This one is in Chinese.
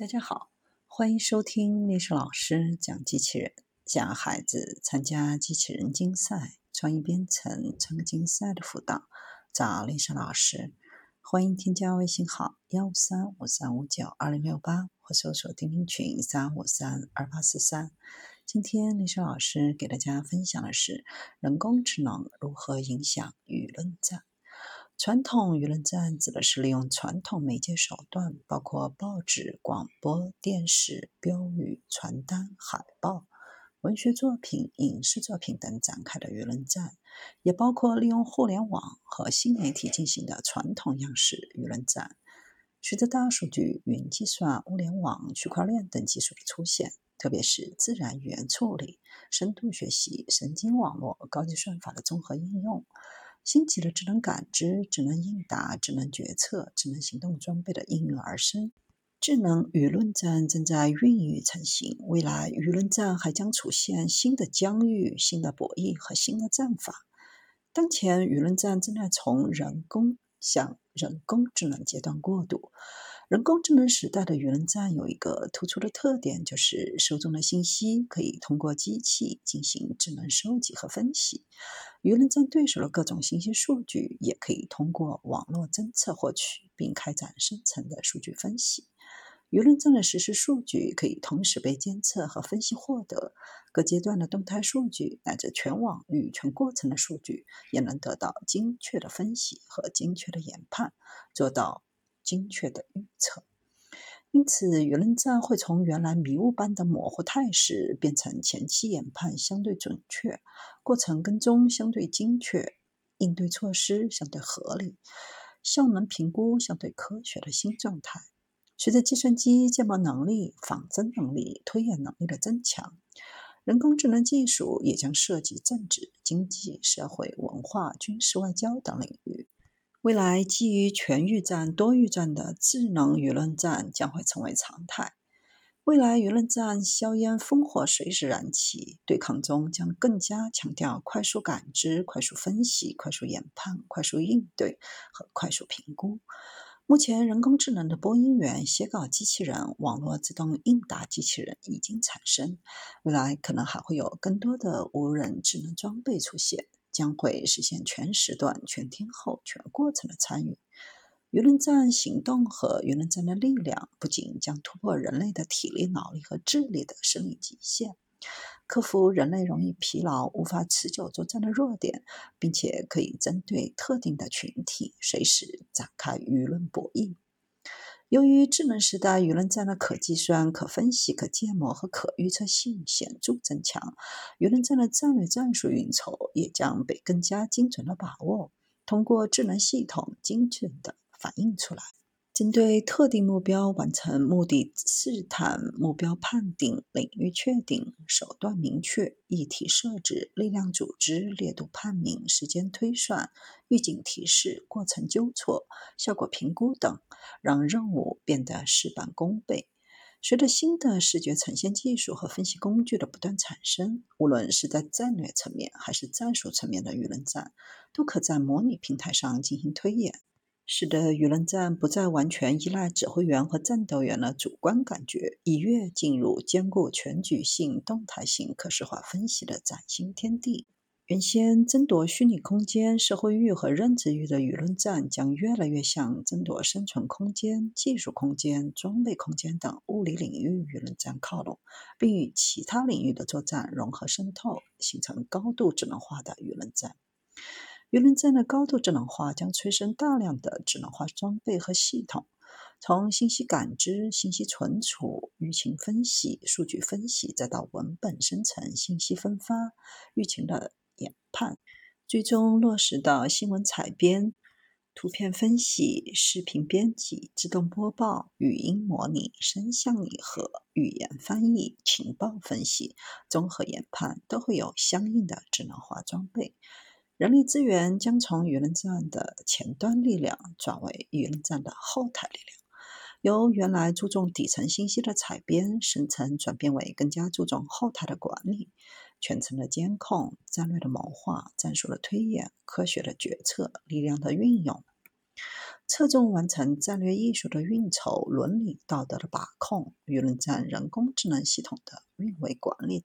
大家好，欢迎收听历史老师讲机器人，讲孩子参加机器人竞赛、创意编程、创客竞赛的辅导，找历史老师。欢迎添加微信号幺五三五三五九二零六八，或搜索钉钉群三五三二八四三。今天历史老师给大家分享的是人工智能如何影响舆论战。传统舆论战指的是利用传统媒介手段，包括报纸、广播电视、标语、传单、海报、文学作品、影视作品等展开的舆论战，也包括利用互联网和新媒体进行的传统样式舆论战。随着大数据、云计算、物联网、区块链等技术的出现，特别是自然语言处理、深度学习、神经网络、高级算法的综合应用。兴起的智能感知、智能应答、智能决策、智能行动装备的应运而生，智能舆论战正在孕育成型。未来舆论战还将出现新的疆域、新的博弈和新的战法。当前舆论战正在从人工向人工智能阶段过渡。人工智能时代的舆论战有一个突出的特点，就是受众的信息可以通过机器进行智能收集和分析。舆论战对手的各种信息数据也可以通过网络侦测获取，并开展深层的数据分析。舆论战的实时数据可以同时被监测和分析获得，各阶段的动态数据乃至全网与全过程的数据也能得到精确的分析和精确的研判，做到。精确的预测，因此舆论战会从原来迷雾般的模糊态势变成前期研判相对准确、过程跟踪相对精确、应对措施相对合理、效能评估相对科学的新状态。随着计算机建模能力、仿真能力、推演能力的增强，人工智能技术也将涉及政治、经济、社会、文化、军事、外交等领域。未来基于全域战、多域战的智能舆论战将会成为常态。未来舆论战硝烟烽火随时燃起，对抗中将更加强调快速感知、快速分析、快速研判、快速应对和快速评估。目前，人工智能的播音员、写稿机器人、网络自动应答机器人已经产生，未来可能还会有更多的无人智能装备出现。将会实现全时段、全天候、全过程的参与。舆论战行动和舆论战的力量，不仅将突破人类的体力、脑力和智力的生理极限，克服人类容易疲劳、无法持久作战的弱点，并且可以针对特定的群体，随时展开舆论博弈。由于智能时代舆论战的可计算、可分析、可建模和可预测性显著增强，舆论战的战略战术运筹也将被更加精准的把握，通过智能系统精准的反映出来。针对特定目标完成目的试探、目标判定、领域确定、手段明确、议题设置、力量组织、烈度判明、时间推算、预警提示、过程纠错、效果评估等，让任务变得事半功倍。随着新的视觉呈现技术和分析工具的不断产生，无论是在战略层面还是战术层面的舆论战，都可在模拟平台上进行推演。使得舆论战不再完全依赖指挥员和战斗员的主观感觉，一跃进入兼顾全局性、动态性、可视化分析的崭新天地。原先争夺虚拟空间、社会域和认知域的舆论战，将越来越向争夺生存空间、技术空间、装备空间等物理领域舆论战靠拢，并与其他领域的作战融合渗透，形成高度智能化的舆论战。舆论战的高度智能化将催生大量的智能化装备和系统，从信息感知、信息存储、舆情分析、数据分析，再到文本生成、信息分发、舆情的研判，最终落实到新闻采编、图片分析、视频编辑、自动播报、语音模拟、声像拟合、语言翻译、情报分析、综合研判，都会有相应的智能化装备。人力资源将从舆论战的前端力量转为舆论战的后台力量，由原来注重底层信息的采编生成，转变为更加注重后台的管理、全程的监控、战略的谋划、战术的推演、科学的决策、力量的运用。侧重完成战略艺术的运筹、伦理道德的把控、舆论战、人工智能系统的运维管理等。